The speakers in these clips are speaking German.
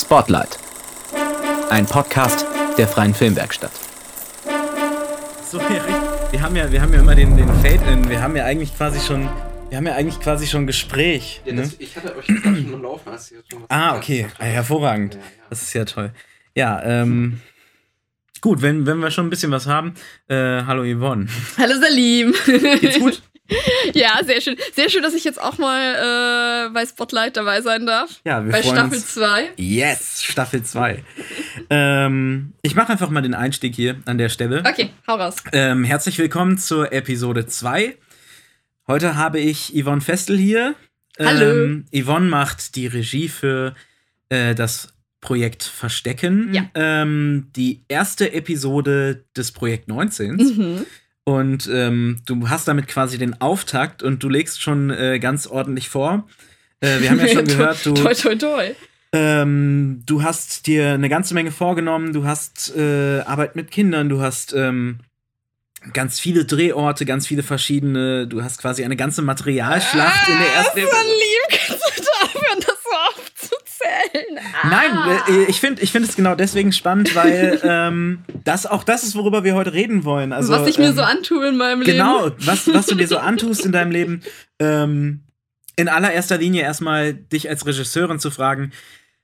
Spotlight. Ein Podcast der Freien Filmwerkstatt. So, ja, wir haben ja, wir haben ja immer den, den Fade-In. Wir haben ja eigentlich quasi schon, wir haben ja eigentlich quasi schon Gespräch. Ja, ne? das, ich hatte euch schon am Laufen. Hast du jetzt schon was Ah, okay. Ah, hervorragend. Ja, ja. Das ist ja toll. Ja, ähm. Gut, wenn, wenn wir schon ein bisschen was haben. Äh, hallo Yvonne. Hallo Salim. Geht's gut? ja, sehr schön. Sehr schön, dass ich jetzt auch mal äh, bei Spotlight dabei sein darf. Ja, wir bei freuen Staffel uns. 2. Yes, Staffel 2. ähm, ich mache einfach mal den Einstieg hier an der Stelle. Okay, hau raus. Ähm, herzlich willkommen zur Episode 2. Heute habe ich Yvonne Festel hier. Hallo. Ähm, Yvonne macht die Regie für äh, das Projekt Verstecken. Ja. Ähm, die erste Episode des Projekt 19. Mhm. Und ähm, du hast damit quasi den Auftakt und du legst schon äh, ganz ordentlich vor. Äh, wir haben ja schon gehört, du, Toi, toi, toi. ähm, du hast dir eine ganze Menge vorgenommen, du hast äh, Arbeit mit Kindern, du hast ähm, ganz viele Drehorte, ganz viele verschiedene, du hast quasi eine ganze Materialschlacht in der ersten Ah, so lieb, kannst du da aufhören, das so aufzuzählen? Ah. Nein, äh, ich finde ich find es genau deswegen spannend, weil ähm, das auch das ist, worüber wir heute reden wollen. Also, Was ich mir ähm, so antue in meinem Genau, Leben. was, was du dir so antust in deinem Leben. Ähm, in allererster Linie erstmal dich als Regisseurin zu fragen,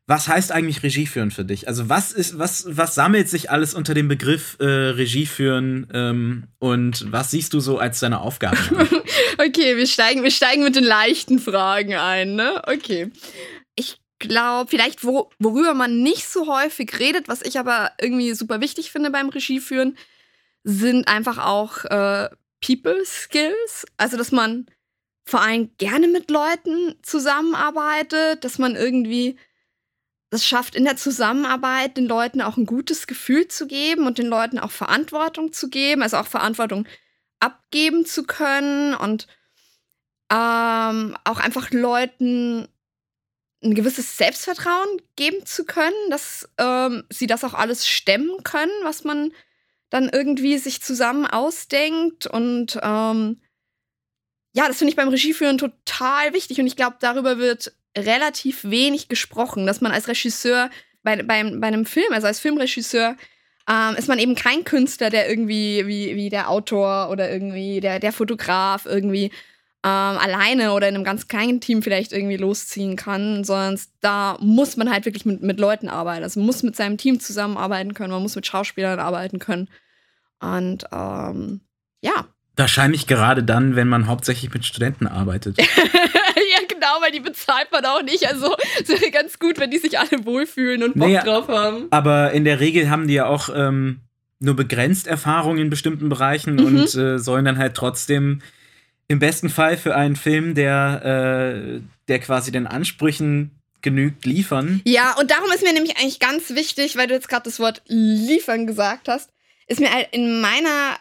was heißt eigentlich Regie führen für dich? Also was ist, was, was sammelt sich alles unter dem Begriff äh, Regie führen ähm, und was siehst du so als deine Aufgabe? Okay, wir steigen, wir steigen mit den leichten Fragen ein, ne? Okay. Ich glaube, vielleicht, wo, worüber man nicht so häufig redet, was ich aber irgendwie super wichtig finde beim Regieführen, sind einfach auch äh, People Skills. Also, dass man vor allem gerne mit Leuten zusammenarbeitet, dass man irgendwie das schafft, in der Zusammenarbeit den Leuten auch ein gutes Gefühl zu geben und den Leuten auch Verantwortung zu geben, also auch Verantwortung abgeben zu können und ähm, auch einfach Leuten ein gewisses Selbstvertrauen geben zu können, dass ähm, sie das auch alles stemmen können, was man dann irgendwie sich zusammen ausdenkt. Und ähm, ja, das finde ich beim Regieführen total wichtig. Und ich glaube, darüber wird relativ wenig gesprochen, dass man als Regisseur bei, beim, bei einem Film, also als Filmregisseur, ähm, ist man eben kein Künstler, der irgendwie wie, wie der Autor oder irgendwie der, der Fotograf irgendwie ähm, alleine oder in einem ganz kleinen Team vielleicht irgendwie losziehen kann, sondern da muss man halt wirklich mit, mit Leuten arbeiten. Also man muss mit seinem Team zusammenarbeiten können, man muss mit Schauspielern arbeiten können. Und ähm, ja. Wahrscheinlich gerade dann, wenn man hauptsächlich mit Studenten arbeitet. ja, genau, weil die bezahlt man auch nicht. Also es wäre ganz gut, wenn die sich alle wohlfühlen und Bock Naja, drauf haben. Aber in der Regel haben die ja auch ähm, nur begrenzt Erfahrung in bestimmten Bereichen Mhm. und äh, sollen dann halt trotzdem im besten Fall für einen Film, der, äh, der quasi den Ansprüchen genügt, liefern. Ja, und darum ist mir nämlich eigentlich ganz wichtig, weil du jetzt gerade das Wort liefern gesagt hast, ist mir halt in meiner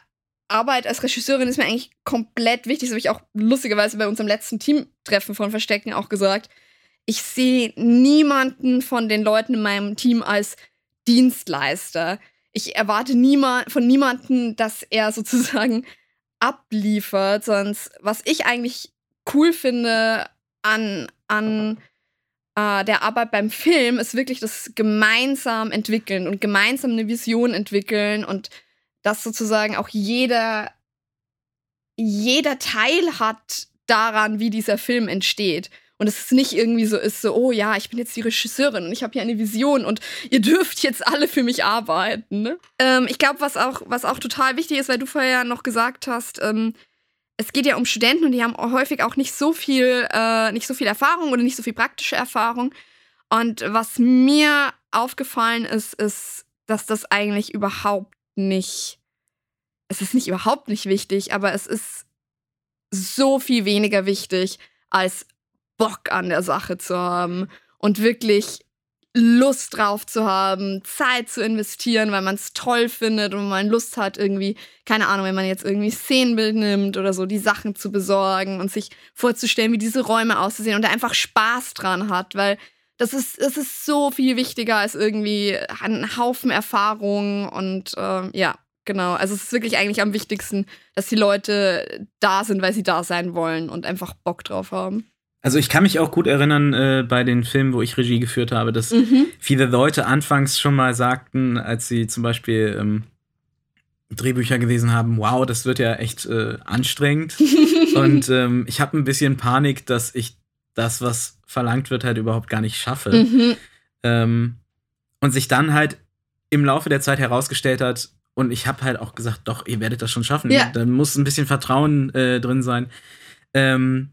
Arbeit als Regisseurin ist mir eigentlich komplett wichtig, das habe ich auch lustigerweise bei unserem letzten Teamtreffen von Verstecken auch gesagt. Ich sehe niemanden von den Leuten in meinem Team als Dienstleister. Ich erwarte niema von niemanden, dass er sozusagen abliefert, sonst was ich eigentlich cool finde an, an äh, der Arbeit beim Film ist wirklich das gemeinsam entwickeln und gemeinsam eine Vision entwickeln und dass sozusagen auch jeder, jeder Teil hat daran, wie dieser Film entsteht. Und es nicht irgendwie so ist, so, oh ja, ich bin jetzt die Regisseurin und ich habe hier eine Vision und ihr dürft jetzt alle für mich arbeiten. Ne? Ähm, ich glaube, was auch, was auch total wichtig ist, weil du vorher noch gesagt hast, ähm, es geht ja um Studenten und die haben häufig auch nicht so viel, äh, nicht so viel Erfahrung oder nicht so viel praktische Erfahrung. Und was mir aufgefallen ist, ist, dass das eigentlich überhaupt nicht, es ist nicht überhaupt nicht wichtig, aber es ist so viel weniger wichtig, als Bock an der Sache zu haben und wirklich Lust drauf zu haben, Zeit zu investieren, weil man es toll findet und man Lust hat, irgendwie, keine Ahnung, wenn man jetzt irgendwie Szenenbild nimmt oder so, die Sachen zu besorgen und sich vorzustellen, wie diese Räume auszusehen und da einfach Spaß dran hat, weil das ist, das ist so viel wichtiger als irgendwie ein Haufen Erfahrung und ähm, ja, genau. Also es ist wirklich eigentlich am wichtigsten, dass die Leute da sind, weil sie da sein wollen und einfach Bock drauf haben. Also ich kann mich auch gut erinnern äh, bei den Filmen, wo ich Regie geführt habe, dass Mhm. viele Leute anfangs schon mal sagten, als sie zum Beispiel ähm, Drehbücher gelesen haben, wow, das wird ja echt äh, anstrengend. Und ähm, ich habe ein bisschen Panik, dass ich das, was verlangt wird, halt überhaupt gar nicht schaffe. Mhm. Ähm, und sich dann halt im Laufe der Zeit herausgestellt hat, und ich habe halt auch gesagt, doch, ihr werdet das schon schaffen. Ja. Da muss ein bisschen Vertrauen äh, drin sein. Ähm,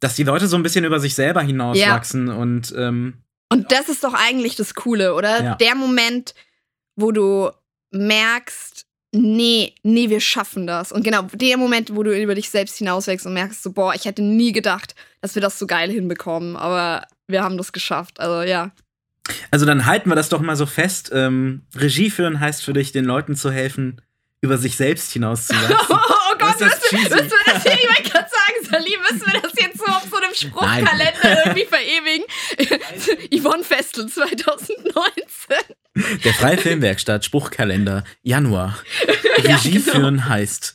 dass die Leute so ein bisschen über sich selber hinauswachsen und ähm, Und das ist doch eigentlich das Coole, oder? Ja. Der Moment, wo du merkst, nee, nee, wir schaffen das. Und genau, der Moment, wo du über dich selbst hinauswächst und merkst so, boah, ich hätte nie gedacht, dass wir das so geil hinbekommen, aber wir haben das geschafft. Also ja. Also dann halten wir das doch mal so fest. Ähm, Regie führen heißt für dich, den Leuten zu helfen, über sich selbst hinauszuwachsen. Oh Gott, Ist das cheesy? müssen wir das hier, ich wollte gerade Salim, müssen wir das jetzt so auf so einem Spruchkalender irgendwie verewigen? Yvonne Festel 2019. Der Freie Filmwerkstatt, Spruchkalender, Januar. Ja, Regie genau. führen heißt,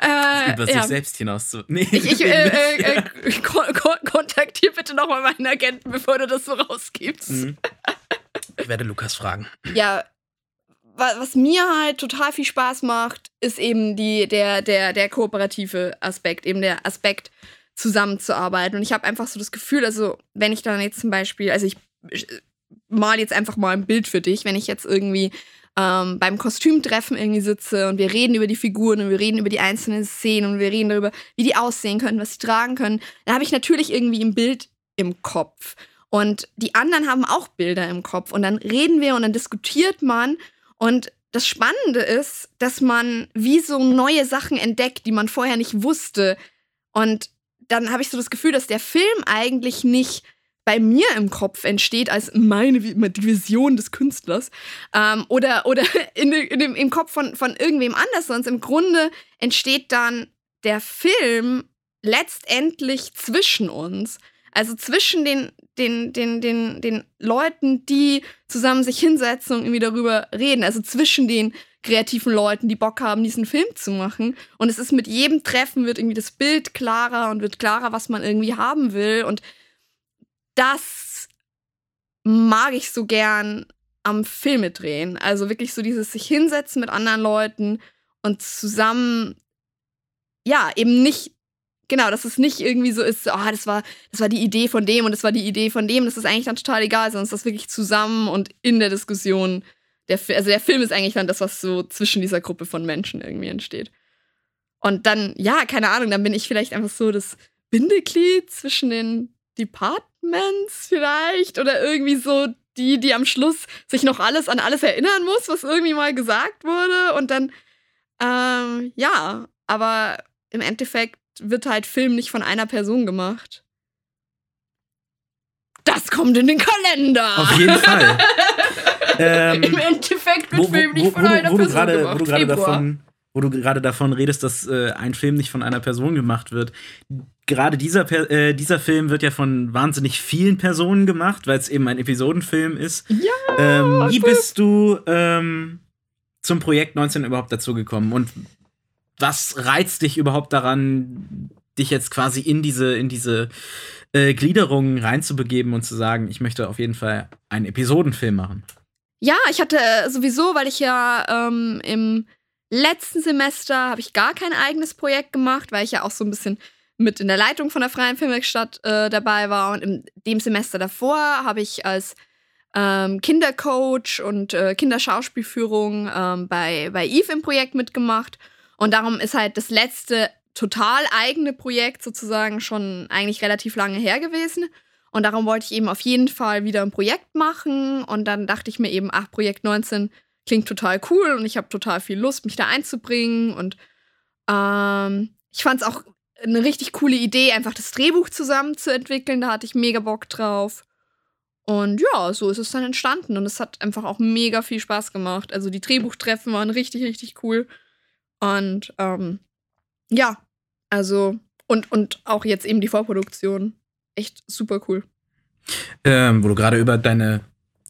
Äh, über sich ja. selbst hinaus Nee, Ich, ich äh, äh, kon kon kontaktier bitte nochmal meinen Agenten, bevor du das so rausgibst. Mhm. ich werde Lukas fragen. Ja, was mir halt total viel Spaß macht, ist eben die, der, der, der kooperative Aspekt, eben der Aspekt, zusammenzuarbeiten. Und ich habe einfach so das Gefühl, also wenn ich dann jetzt zum Beispiel, also ich, ich mal jetzt einfach mal ein Bild für dich, wenn ich jetzt irgendwie ähm, beim Kostümtreffen irgendwie sitze und wir reden über die Figuren und wir reden über die einzelnen Szenen und wir reden darüber, wie die aussehen können, was sie tragen können, dann habe ich natürlich irgendwie ein Bild im Kopf. Und die anderen haben auch Bilder im Kopf. Und dann reden wir und dann diskutiert man. Und das Spannende ist, dass man wie so neue Sachen entdeckt, die man vorher nicht wusste. Und dann habe ich so das Gefühl, dass der Film eigentlich nicht bei mir im Kopf entsteht als meine Vision des Künstlers ähm, oder, oder in, in dem, im Kopf von, von irgendwem anders, sonst im Grunde entsteht dann der Film letztendlich zwischen uns. Also zwischen den, den, den, den, den Leuten, die zusammen sich hinsetzen und irgendwie darüber reden. Also zwischen den kreativen Leuten, die Bock haben, diesen Film zu machen. Und es ist mit jedem Treffen wird irgendwie das Bild klarer und wird klarer, was man irgendwie haben will. Und das mag ich so gern am Filme drehen. Also wirklich so dieses sich hinsetzen mit anderen Leuten und zusammen, ja, eben nicht, genau, dass es nicht irgendwie so ist, ah, das war, das war die Idee von dem und das war die Idee von dem, das ist eigentlich dann total egal, sondern es ist wirklich zusammen und in der Diskussion. Der, also der Film ist eigentlich dann das, was so zwischen dieser Gruppe von Menschen irgendwie entsteht. Und dann, ja, keine Ahnung, dann bin ich vielleicht einfach so das Bindeglied zwischen den Departments vielleicht oder irgendwie so die, die am Schluss sich noch alles an alles erinnern muss, was irgendwie mal gesagt wurde und dann, ähm, ja, aber im Endeffekt wird halt Film nicht von einer Person gemacht. Das kommt in den Kalender. Auf jeden Fall. ähm, Im Endeffekt wird wo, wo, Film nicht wo, von wo, einer Person gerade, gemacht. wo du gerade davon, wo du gerade davon redest, dass äh, ein Film nicht von einer Person gemacht wird. Gerade dieser, Per- äh, dieser Film wird ja von wahnsinnig vielen Personen gemacht, weil es eben ein Episodenfilm ist. Ja, Ähm, wie bist du ähm, zum Projekt 19 überhaupt dazu gekommen? Und was reizt dich überhaupt daran, dich jetzt quasi in diese, in diese äh, Gliederung reinzubegeben und zu sagen, ich möchte auf jeden Fall einen Episodenfilm machen? Ja, ich hatte äh, sowieso, weil ich ja ähm, im letzten Semester habe ich gar kein eigenes Projekt gemacht, weil ich ja auch so ein bisschen mit in der Leitung von der Freien Filmwerkstatt äh, dabei war. Und in dem Semester davor habe ich als ähm, Kindercoach und äh, Kinderschauspielführung ähm, bei, bei Eve im Projekt mitgemacht. Und darum ist halt das letzte total eigene Projekt sozusagen schon eigentlich relativ lange her gewesen. Und darum wollte ich eben auf jeden Fall wieder ein Projekt machen. Und dann dachte ich mir eben, ach, Projekt 19 klingt total cool und ich habe total viel Lust, mich da einzubringen. Und ähm, ich fand es auch eine richtig coole Idee, einfach das Drehbuch zusammen zu entwickeln. Da hatte ich mega Bock drauf. Und ja, so ist es dann entstanden. Und es hat einfach auch mega viel Spaß gemacht. Also die Drehbuchtreffen waren richtig, richtig cool. Und ähm, ja, also, und, und auch jetzt eben die Vorproduktion. Echt super cool. Ähm, wo du gerade über deine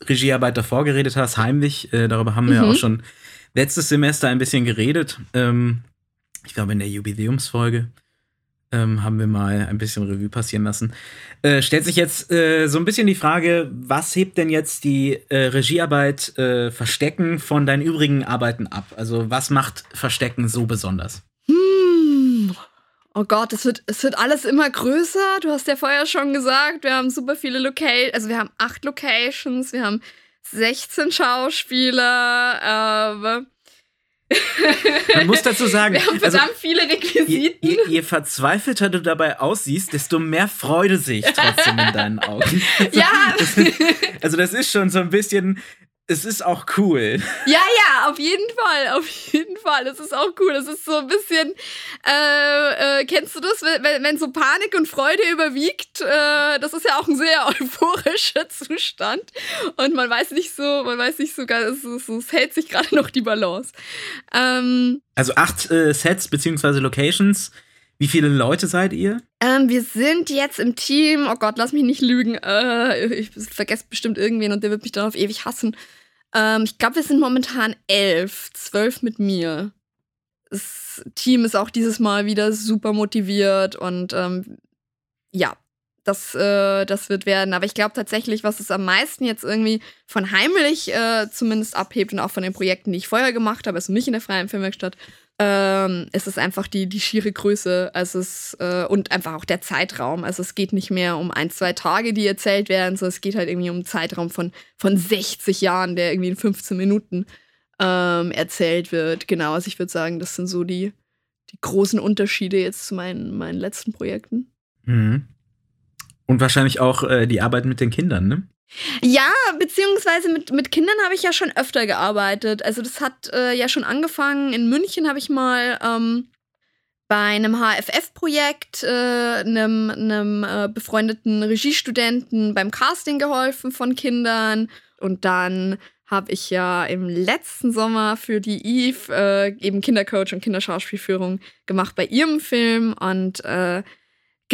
Regiearbeit davor geredet hast, heimlich, äh, darüber haben wir ja Mhm. auch schon letztes Semester ein bisschen geredet. Ähm, ich glaube in der Jubiläumsfolge. Ähm, haben wir mal ein bisschen Revue passieren lassen. Äh, stellt sich jetzt äh, so ein bisschen die Frage, was hebt denn jetzt die äh, Regiearbeit äh, Verstecken von deinen übrigen Arbeiten ab? Also was macht Verstecken so besonders? Hm. Oh Gott, es wird, es wird alles immer größer. Du hast ja vorher schon gesagt, wir haben super viele Locations, also wir haben acht Locations, wir haben 16 Schauspieler, Man muss dazu sagen, wir haben also, verdammt viele je, Requisiten. je, je verzweifelter du dabei aussiehst, desto mehr Freude sehe ich trotzdem in deinen Augen. ja, Also das ist schon so ein bisschen, es ist auch cool. Ja, ja, auf jeden Fall, auf jeden Fall. Es ist auch cool. Es ist so ein bisschen, äh, äh, kennst du das, wenn, wenn so Panik und Freude überwiegt? Äh, das ist ja auch ein sehr euphorischer Zustand und man weiß nicht so, man weiß nicht so, ganz- es, es, es hält sich gerade noch die Balance. Ähm, Also acht äh, Sets beziehungsweise Locations. Wie viele Leute seid ihr? ähm, wir sind jetzt im Team, oh Gott, lass mich nicht lügen, äh, ich vergesse bestimmt irgendwen und der wird mich dann auf ewig hassen. Ähm, ich glaube, wir sind momentan elf, zwölf mit mir. Das Team ist auch dieses Mal wieder super motiviert und ähm, ja, das, äh, das wird werden. Aber ich glaube tatsächlich, was es am meisten jetzt irgendwie von heimlich äh, zumindest abhebt und auch von den Projekten, die ich vorher gemacht habe, also nicht in der freien Filmwerkstatt, ähm, ist es einfach die, die schiere Größe also es, äh, und einfach auch der Zeitraum. Also es geht nicht mehr um ein, zwei Tage, die erzählt werden, sondern es geht halt irgendwie um einen Zeitraum von, von 60 Jahren, der irgendwie in 15 Minuten ähm, erzählt wird. Genau, also ich würde sagen, das sind so die, die großen Unterschiede jetzt zu meinen, meinen letzten Projekten. Mhm. Und wahrscheinlich auch äh, die Arbeit mit den Kindern, ne? Ja, beziehungsweise mit, mit Kindern habe ich ja schon öfter gearbeitet. Also das hat äh, ja schon angefangen. In München habe ich mal ähm, bei einem HFF-Projekt äh, einem, einem äh, befreundeten Regiestudenten beim Casting geholfen von Kindern. Und dann habe ich ja im letzten Sommer für die Eve äh, eben Kindercoach und Kinderschauspielführung gemacht bei ihrem Film. Und äh,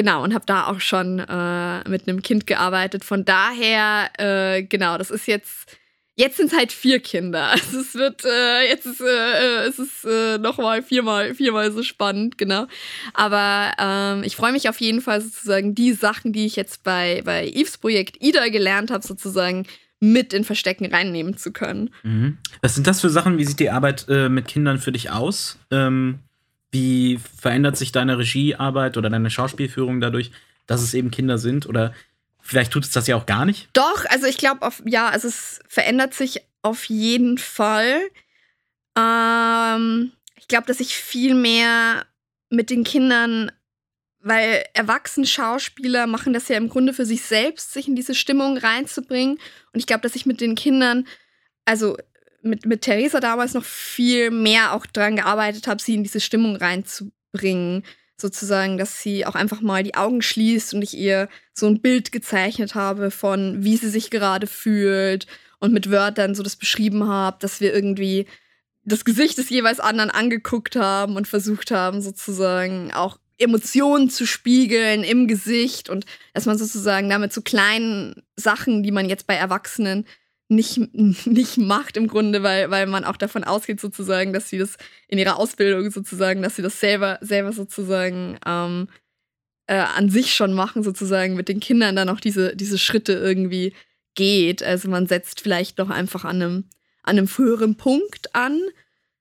Genau, und habe da auch schon äh, mit einem Kind gearbeitet. Von daher, äh, genau, das ist jetzt. Jetzt sind es halt vier Kinder. Also es wird, äh, jetzt ist äh, es ist äh, nochmal viermal, viermal so spannend, genau. Aber ähm, ich freue mich auf jeden Fall sozusagen, die Sachen, die ich jetzt bei, bei Yves Projekt Ida gelernt habe, sozusagen mit in Verstecken reinnehmen zu können. Mhm. Was sind das für Sachen? Wie sieht die Arbeit äh, mit Kindern für dich aus? Ähm, wie verändert sich deine Regiearbeit oder deine Schauspielführung dadurch, dass es eben Kinder sind? Oder vielleicht tut es das ja auch gar nicht? Doch, also ich glaube, ja, also es verändert sich auf jeden Fall. Ähm, ich glaube, dass ich viel mehr mit den Kindern, weil erwachsene Schauspieler machen das ja im Grunde für sich selbst, sich in diese Stimmung reinzubringen. Und ich glaube, dass ich mit den Kindern, also mit, mit Theresa damals noch viel mehr auch daran gearbeitet habe, sie in diese Stimmung reinzubringen. Sozusagen, dass sie auch einfach mal die Augen schließt und ich ihr so ein Bild gezeichnet habe von, wie sie sich gerade fühlt und mit Wörtern so das beschrieben habe, dass wir irgendwie das Gesicht des jeweils anderen angeguckt haben und versucht haben, sozusagen auch Emotionen zu spiegeln im Gesicht und dass man sozusagen damit so kleinen Sachen, die man jetzt bei Erwachsenen nicht, nicht macht im Grunde, weil, weil man auch davon ausgeht sozusagen, dass sie das in ihrer Ausbildung sozusagen, dass sie das selber, selber sozusagen ähm, äh, an sich schon machen, sozusagen mit den Kindern dann auch diese, diese Schritte irgendwie geht. Also man setzt vielleicht noch einfach an einem, an einem früheren Punkt an.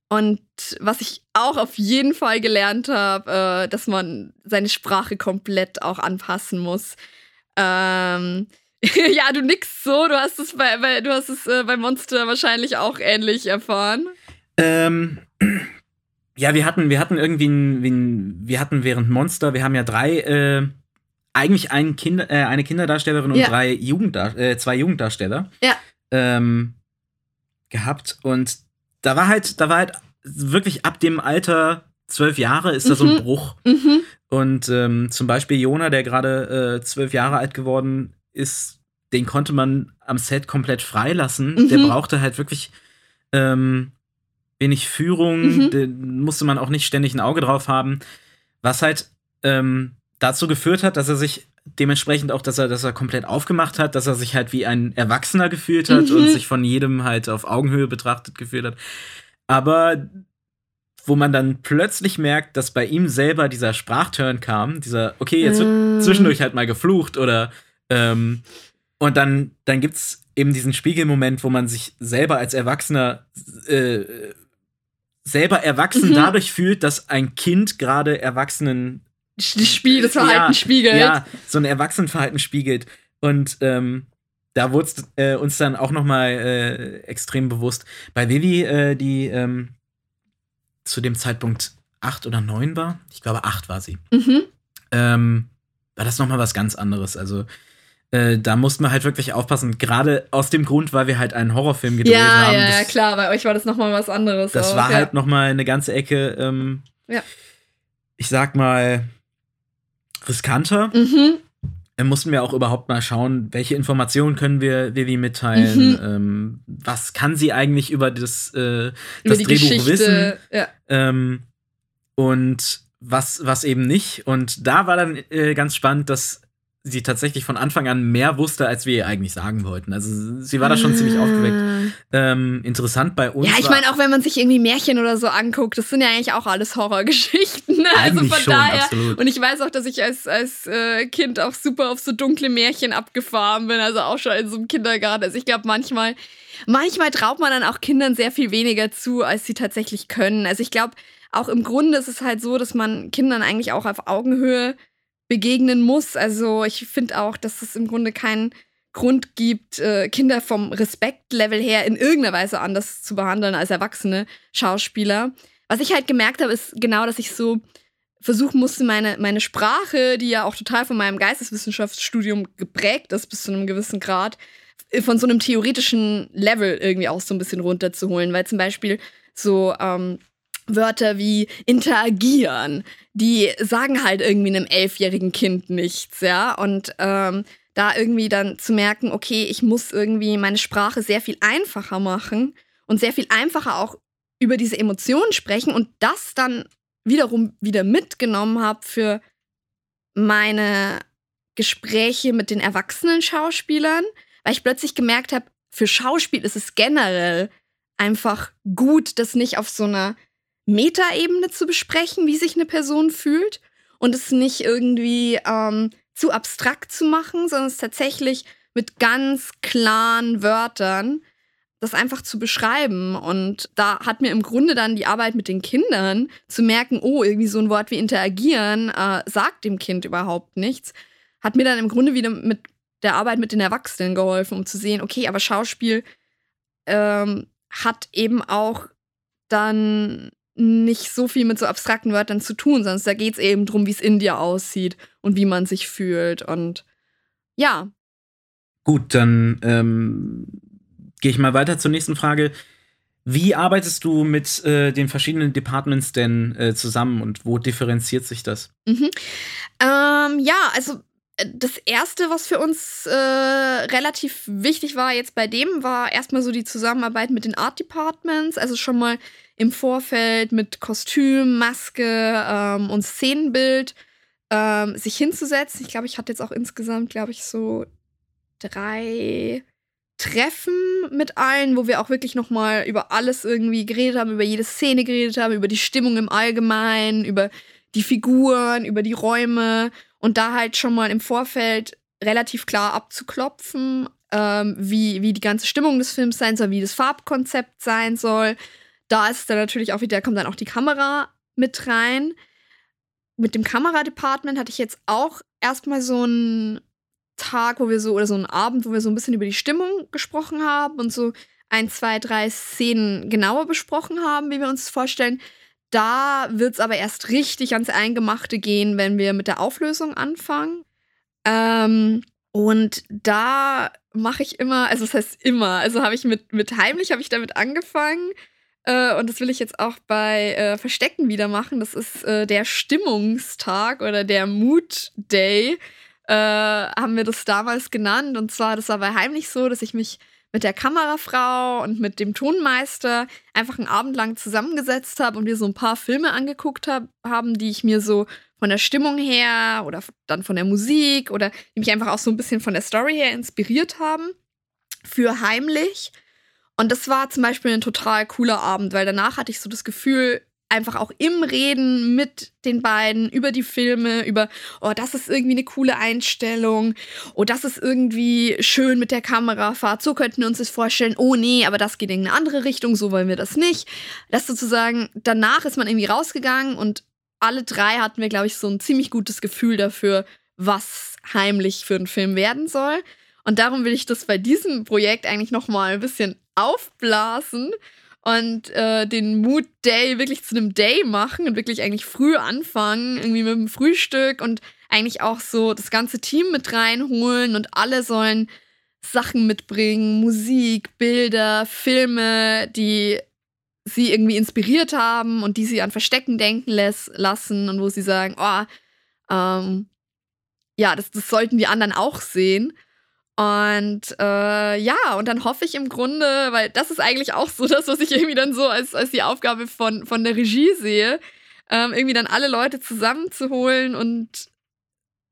Und was ich auch auf jeden Fall gelernt habe, äh, dass man seine Sprache komplett auch anpassen muss. Ähm, ja, du nix so, du hast es bei, bei du hast es äh, bei Monster wahrscheinlich auch ähnlich erfahren. Ähm, ja, wir hatten, wir hatten irgendwie ein, ein, wir hatten während Monster, wir haben ja drei, äh, eigentlich ein Kinder, äh, eine Kinderdarstellerin und Ja. drei Jugenddar äh, zwei Jugenddarsteller Ja. ähm, gehabt. Und da war halt, da war halt wirklich ab dem Alter zwölf Jahre ist da so ein Mhm. Bruch. Mhm. Und ähm, zum Beispiel Jona, der gerade äh, zwölf Jahre alt geworden ist, den konnte man am Set komplett freilassen. Mhm. Der brauchte halt wirklich ähm, wenig Führung, Mhm. da musste man auch nicht ständig ein Auge drauf haben. Was halt ähm, dazu geführt hat, dass er sich dementsprechend auch, dass er, dass er komplett aufgemacht hat, dass er sich halt wie ein Erwachsener gefühlt hat Mhm. und sich von jedem halt auf Augenhöhe betrachtet gefühlt hat. Aber wo man dann plötzlich merkt, dass bei ihm selber dieser Sprachturn kam, dieser, okay, jetzt wird Mm. zwischendurch halt mal geflucht oder ähm, und dann, dann gibt's eben diesen Spiegelmoment, wo man sich selber als Erwachsener äh, selber erwachsen Mhm. dadurch fühlt, dass ein Kind gerade Erwachsenen Das Spiel, das Verhalten Ja, spiegelt. ja, so ein Erwachsenenverhalten spiegelt. Und ähm, da wurde es äh, uns dann auch noch mal äh, extrem bewusst. Bei Vivi, äh, die ähm, zu dem Zeitpunkt acht oder neun war, ich glaube acht war sie, Mhm. ähm, war das noch mal was ganz anderes. Also äh, da mussten wir halt wirklich aufpassen, gerade aus dem Grund, weil wir halt einen Horrorfilm gedreht Ja, haben. ja, ja, das, klar, bei euch war das nochmal was anderes. das auch, war ja. halt noch mal eine ganze Ecke, ähm, Ja. ich sag mal, riskanter. Mhm. Dann mussten wir auch überhaupt mal schauen, welche Informationen können wir Vivi mitteilen, Mhm. ähm, was kann sie eigentlich über das, äh, Über das Drehbuch Geschichte. wissen Ja. ähm, und was, was eben nicht. Und da war dann äh, ganz spannend, dass sie tatsächlich von Anfang an mehr wusste, als wir ihr eigentlich sagen wollten. Also sie war da schon ziemlich aufgeweckt. Ähm, interessant bei uns. Ja, ich meine, auch wenn man sich irgendwie Märchen oder so anguckt, das sind ja eigentlich auch alles Horrorgeschichten. Ne? Also von schon, daher. absolut. Und ich weiß auch, dass ich als, als äh, Kind auch super auf so dunkle Märchen abgefahren bin, also auch schon in so einem Kindergarten. Also ich glaube, manchmal, manchmal traut man dann auch Kindern sehr viel weniger zu, als sie tatsächlich können. Also ich glaube, auch im Grunde ist es halt so, dass man Kindern eigentlich auch auf Augenhöhe begegnen muss. Also ich finde auch, dass es im Grunde keinen Grund gibt, äh, Kinder vom Respektlevel her in irgendeiner Weise anders zu behandeln als erwachsene Schauspieler. Was ich halt gemerkt habe, ist genau, dass ich so versuchen musste, meine, meine Sprache, die ja auch total von meinem Geisteswissenschaftsstudium geprägt ist, bis zu einem gewissen Grad, äh, von so einem theoretischen Level irgendwie auch so ein bisschen runterzuholen. Weil zum Beispiel so ähm, Wörter wie interagieren, die sagen halt irgendwie einem elfjährigen Kind nichts, ja. Und ähm, da irgendwie dann zu merken, okay, ich muss irgendwie meine Sprache sehr viel einfacher machen und sehr viel einfacher auch über diese Emotionen sprechen und das dann wiederum wieder mitgenommen habe für meine Gespräche mit den erwachsenen Schauspielern, weil ich plötzlich gemerkt habe, für Schauspiel ist es generell einfach gut, das nicht auf so einer Metaebene zu besprechen, wie sich eine Person fühlt und es nicht irgendwie ähm, zu abstrakt zu machen, sondern es tatsächlich mit ganz klaren Wörtern das einfach zu beschreiben. Und da hat mir im Grunde dann die Arbeit mit den Kindern zu merken, oh, irgendwie so ein Wort wie interagieren äh, sagt dem Kind überhaupt nichts, hat mir dann im Grunde wieder mit der Arbeit mit den Erwachsenen geholfen, um zu sehen, okay, aber Schauspiel ähm, hat eben auch dann nicht so viel mit so abstrakten Wörtern zu tun, sondern da geht es eben darum, wie es in dir aussieht und wie man sich fühlt. Und ja, Gut, dann ähm, gehe ich mal weiter zur nächsten Frage. Wie arbeitest du mit äh, den verschiedenen Departments denn äh, zusammen und wo differenziert sich das? Mhm. Ähm, ja, also das erste, was für uns äh, relativ wichtig war jetzt bei dem, war erstmal so die Zusammenarbeit mit den Art Departments, also schon mal im Vorfeld mit Kostüm, Maske ähm, und Szenenbild ähm, sich hinzusetzen. Ich glaube, ich hatte jetzt auch insgesamt, glaube ich, so drei Treffen mit allen, wo wir auch wirklich noch mal über alles irgendwie geredet haben, über jede Szene geredet haben, über die Stimmung im Allgemeinen, über die Figuren, über die Räume und da halt schon mal im Vorfeld relativ klar abzuklopfen, ähm, wie, wie die ganze Stimmung des Films sein soll, wie das Farbkonzept sein soll. Da ist dann natürlich auch wieder, kommt dann auch die Kamera mit rein. Mit dem Kameradepartment hatte ich jetzt auch erstmal so einen Tag, wo wir so, oder so einen Abend, wo wir so ein bisschen über die Stimmung gesprochen haben und so ein, zwei, drei Szenen genauer besprochen haben, wie wir uns vorstellen. Da wird es aber erst richtig ans Eingemachte gehen, wenn wir mit der Auflösung anfangen. Ähm, und da mache ich immer, also das heißt immer, also habe ich mit, mit heimlich habe ich damit angefangen. Äh, und das will ich jetzt auch bei äh, Verstecken wieder machen. Das ist äh, der Stimmungstag oder der Mood Day, äh, haben wir das damals genannt. Und zwar, das war bei heimlich so, dass ich mich mit der Kamerafrau und mit dem Tonmeister einfach einen Abend lang zusammengesetzt habe und wir so ein paar Filme angeguckt hab, haben, die ich mir so von der Stimmung her oder dann von der Musik oder die mich einfach auch so ein bisschen von der Story her inspiriert haben für heimlich. Und das war zum Beispiel ein total cooler Abend, weil danach hatte ich so das Gefühl, einfach auch im Reden mit den beiden über die Filme, über, oh, das ist irgendwie eine coole Einstellung, oh, das ist irgendwie schön mit der Kamerafahrt, so könnten wir uns das vorstellen, oh nee, aber das geht in eine andere Richtung, so wollen wir das nicht. Das sozusagen, danach ist man irgendwie rausgegangen und alle drei hatten wir, glaube ich, so ein ziemlich gutes Gefühl dafür, was heimlich für einen Film werden soll. Und darum will ich das bei diesem Projekt eigentlich noch mal ein bisschen aufblasen und äh, den Mood Day wirklich zu einem Day machen und wirklich eigentlich früh anfangen, irgendwie mit dem Frühstück und eigentlich auch so das ganze Team mit reinholen und alle sollen Sachen mitbringen, Musik, Bilder, Filme, die sie irgendwie inspiriert haben und die sie an Verstecken denken lässt, lassen und wo sie sagen, oh, ähm, ja, das, das sollten die anderen auch sehen. Und äh, ja, und dann hoffe ich im Grunde, weil das ist eigentlich auch so das, was ich irgendwie dann so als, als die Aufgabe von, von der Regie sehe, ähm, irgendwie dann alle Leute zusammenzuholen und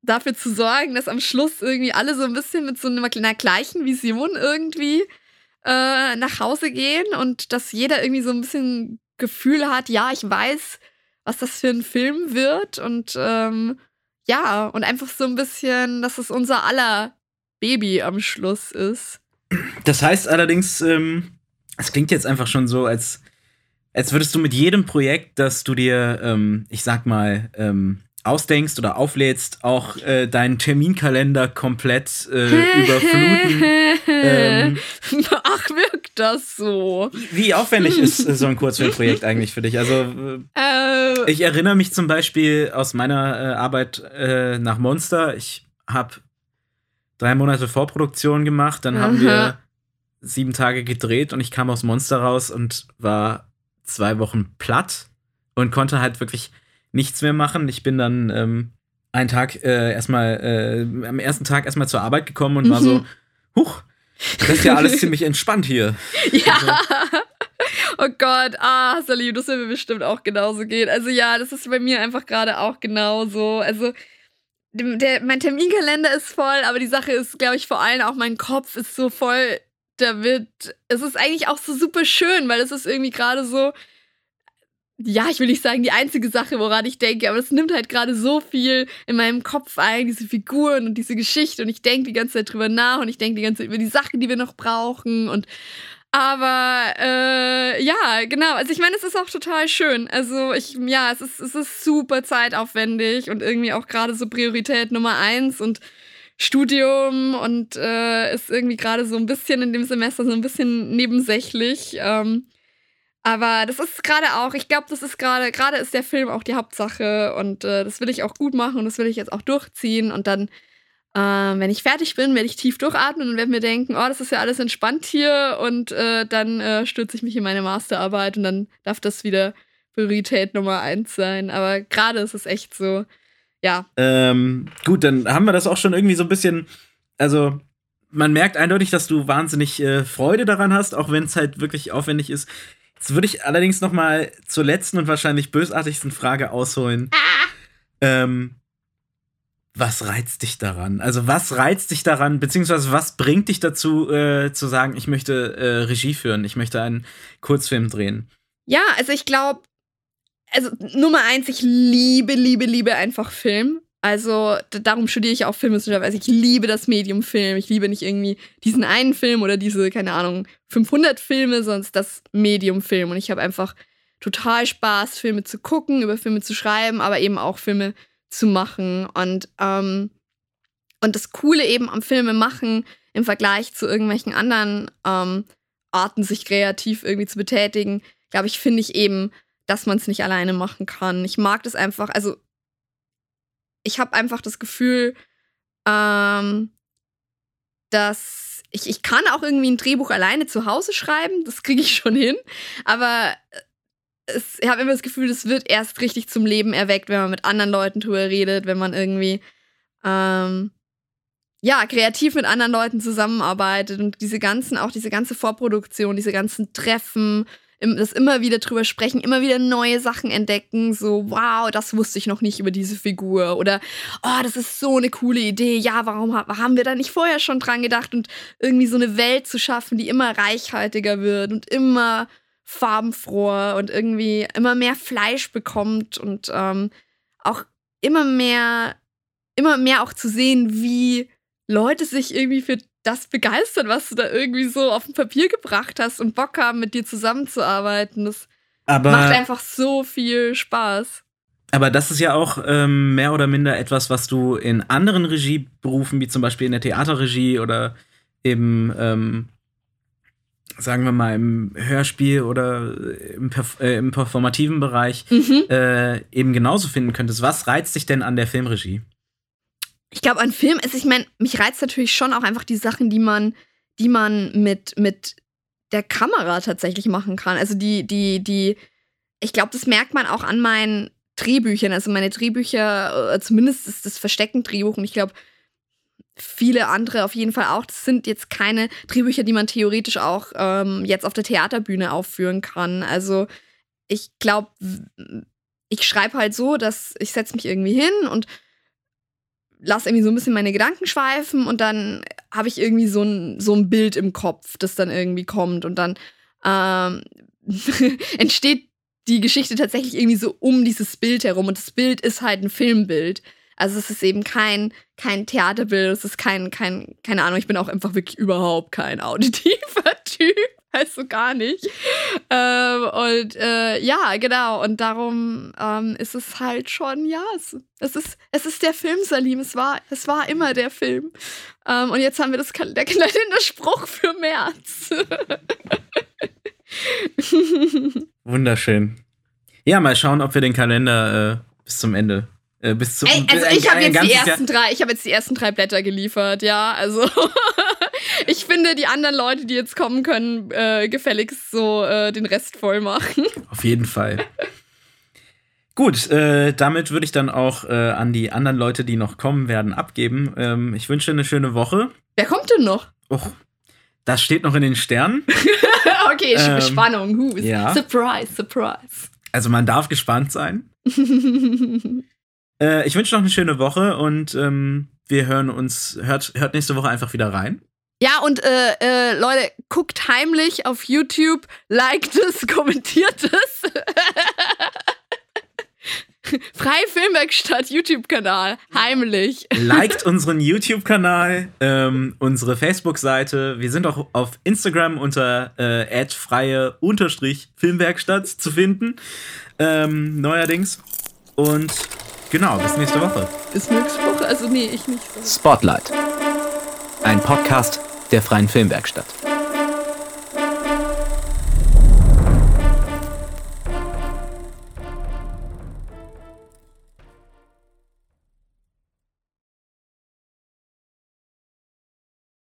dafür zu sorgen, dass am Schluss irgendwie alle so ein bisschen mit so einer, einer gleichen Vision irgendwie äh, nach Hause gehen und dass jeder irgendwie so ein bisschen Gefühl hat, ja, ich weiß, was das für ein Film wird und ähm, ja, und einfach so ein bisschen, dass es unser aller Baby am Schluss ist. Das heißt allerdings, ähm, es klingt jetzt einfach schon so, als, als würdest du mit jedem Projekt, das du dir, ähm, ich sag mal, ähm, ausdenkst oder auflädst, auch äh, deinen Terminkalender komplett äh, überfluten. ähm, Ach, wirkt das so? Wie aufwendig ist äh, so ein Kurzfilmprojekt eigentlich für dich? Also, äh, ich erinnere mich zum Beispiel aus meiner äh, Arbeit äh, nach Monster. Ich habe drei Monate Vorproduktion gemacht, dann Aha. haben wir sieben Tage gedreht und ich kam aus Monster raus und war zwei Wochen platt und konnte halt wirklich nichts mehr machen. Ich bin dann ähm, einen Tag äh, erstmal, äh, am ersten Tag erstmal zur Arbeit gekommen und mhm. war so, mhm. huch, das ist ja alles ziemlich entspannt hier. Ja. Also. Oh Gott, ah, Salim, das wird mir bestimmt auch genauso gehen. Also ja, das ist bei mir einfach gerade auch genauso. Also der, mein Terminkalender ist voll, aber die Sache ist, glaube ich, vor allem auch mein Kopf ist so voll damit. Es ist eigentlich auch so super schön, weil es ist irgendwie gerade so, ja, ich will nicht sagen, die einzige Sache, woran ich denke, aber es nimmt halt gerade so viel in meinem Kopf ein, diese Figuren und diese Geschichte und ich denke die ganze Zeit drüber nach und ich denke die ganze Zeit über die Sachen, die wir noch brauchen und aber äh, ja, genau. Also ich meine, es ist auch total schön. Also ich, ja, es ist, es ist super zeitaufwendig und irgendwie auch gerade so Priorität Nummer eins und Studium und äh, ist irgendwie gerade so ein bisschen in dem Semester so ein bisschen nebensächlich. Ähm, aber das ist gerade auch, ich glaube, das ist gerade, gerade ist der Film auch die Hauptsache und äh, das will ich auch gut machen und das will ich jetzt auch durchziehen und dann äh, wenn ich fertig bin, werde ich tief durchatmen und werde mir denken, oh, das ist ja alles entspannt hier und äh, dann äh, stürze ich mich in meine Masterarbeit und dann darf das wieder Priorität Nummer eins sein. Aber gerade ist es echt so, ja. Ähm, gut, dann haben wir das auch schon irgendwie so ein bisschen, also man merkt eindeutig, dass du wahnsinnig äh, Freude daran hast, auch wenn es halt wirklich aufwendig ist. Jetzt würde ich allerdings noch mal zur letzten und wahrscheinlich bösartigsten Frage ausholen. Ah. Ähm, was reizt dich daran? Also was reizt dich daran, beziehungsweise was bringt dich dazu, äh, zu sagen, ich möchte äh, Regie führen, ich möchte einen Kurzfilm drehen? Ja, also ich glaube, also Nummer eins, ich liebe, liebe, liebe einfach Film. Also darum studiere ich auch Filmwissenschaft. Also ich liebe das Medium Film. Ich liebe nicht irgendwie diesen einen Film oder diese, keine Ahnung, 500 Filme, sondern das Medium Film. Und ich habe einfach total Spaß, Filme zu gucken, über Filme zu schreiben, aber eben auch Filme zu machen. Und, ähm, und das Coole eben am Filme machen im Vergleich zu irgendwelchen anderen ähm, Arten, sich kreativ irgendwie zu betätigen, glaube ich, finde ich eben, dass man es nicht alleine machen kann. Ich mag das einfach, also ich habe einfach das Gefühl, ähm, dass ich, ich kann auch irgendwie ein Drehbuch alleine zu Hause schreiben, das kriege ich schon hin, aber äh, es, ich habe immer das Gefühl, es wird erst richtig zum Leben erweckt, wenn man mit anderen Leuten drüber redet, wenn man irgendwie ähm, ja kreativ mit anderen Leuten zusammenarbeitet und diese ganzen, auch diese ganze Vorproduktion, diese ganzen Treffen, das immer wieder drüber sprechen, immer wieder neue Sachen entdecken, so wow, das wusste ich noch nicht über diese Figur oder oh, das ist so eine coole Idee, ja, warum haben wir da nicht vorher schon dran gedacht und irgendwie so eine Welt zu schaffen, die immer reichhaltiger wird und immer farbenfroher und irgendwie immer mehr Fleisch bekommt und ähm, auch immer mehr, immer mehr auch zu sehen, wie Leute sich irgendwie für das begeistern, was du da irgendwie so auf dem Papier gebracht hast und Bock haben, mit dir zusammenzuarbeiten. Das Aber macht einfach so viel Spaß. Aber das ist ja auch ähm, mehr oder minder etwas, was du in anderen Regieberufen, wie zum Beispiel in der Theaterregie oder eben, ähm, sagen wir mal, im Hörspiel oder im, Perf äh, im performativen Bereich Mhm. äh, eben genauso finden könntest. Was reizt dich denn an der Filmregie? Ich glaube, an Film ist, ich meine, mich reizt natürlich schon auch einfach die Sachen, die man, die man mit, mit der Kamera tatsächlich machen kann. Also die, die, die, ich glaube, das merkt man auch an meinen Drehbüchern. Also meine Drehbücher, äh, zumindest ist das Verstecken-Drehbuch und ich glaube, viele andere auf jeden Fall auch. Das sind jetzt keine Drehbücher, die man theoretisch auch ähm, jetzt auf der Theaterbühne aufführen kann. Also ich glaube, ich schreibe halt so, dass ich setze mich irgendwie hin und lasse irgendwie so ein bisschen meine Gedanken schweifen und dann habe ich irgendwie so ein, so ein Bild im Kopf, das dann irgendwie kommt und dann ähm, entsteht die Geschichte tatsächlich irgendwie so um dieses Bild herum und das Bild ist halt ein Filmbild. Also es ist eben kein, kein Theaterbild, es ist kein, kein, keine Ahnung, ich bin auch einfach wirklich überhaupt kein auditiver Typ, also gar nicht. Ähm, und äh, ja, genau, und darum ähm, ist es halt schon, ja, es, es, ist, es ist der Film, Salim, es war, es war immer der Film. Ähm, und jetzt haben wir das, der Kalenderspruch für März. Wunderschön. Ja, mal schauen, ob wir den Kalender äh, bis zum Ende. Äh, bis zum Ey, also ich habe jetzt die ganzes Jahr- ersten drei, ich habe jetzt die ersten drei Blätter geliefert, ja. Also ich finde, die anderen Leute, die jetzt kommen können, äh, gefälligst so äh, den Rest voll machen. Auf jeden Fall. Gut, äh, damit würde ich dann auch äh, an die anderen Leute, die noch kommen werden, abgeben. Ähm, ich wünsche eine schöne Woche. Wer kommt denn noch? Och, das steht noch in den Sternen. okay, Ähm, Spannung. Ja. Surprise, surprise. Also man darf gespannt sein. Äh, ich wünsche noch eine schöne Woche und ähm, wir hören uns, hört, hört nächste Woche einfach wieder rein. ja, und äh, äh, Leute, guckt heimlich auf YouTube, liked es, kommentiert es. Freie Filmwerkstatt YouTube-Kanal. Heimlich. Liked unseren YouTube-Kanal, ähm, unsere Facebook-Seite. Wir sind auch auf Instagram unter äh, freie Filmwerkstatt zu finden. Ähm, neuerdings. Und genau, bis nächste Woche. Bis nächste Woche. Also, nee, ich nicht so. Spotlight. Ein Podcast der Freien Filmwerkstatt.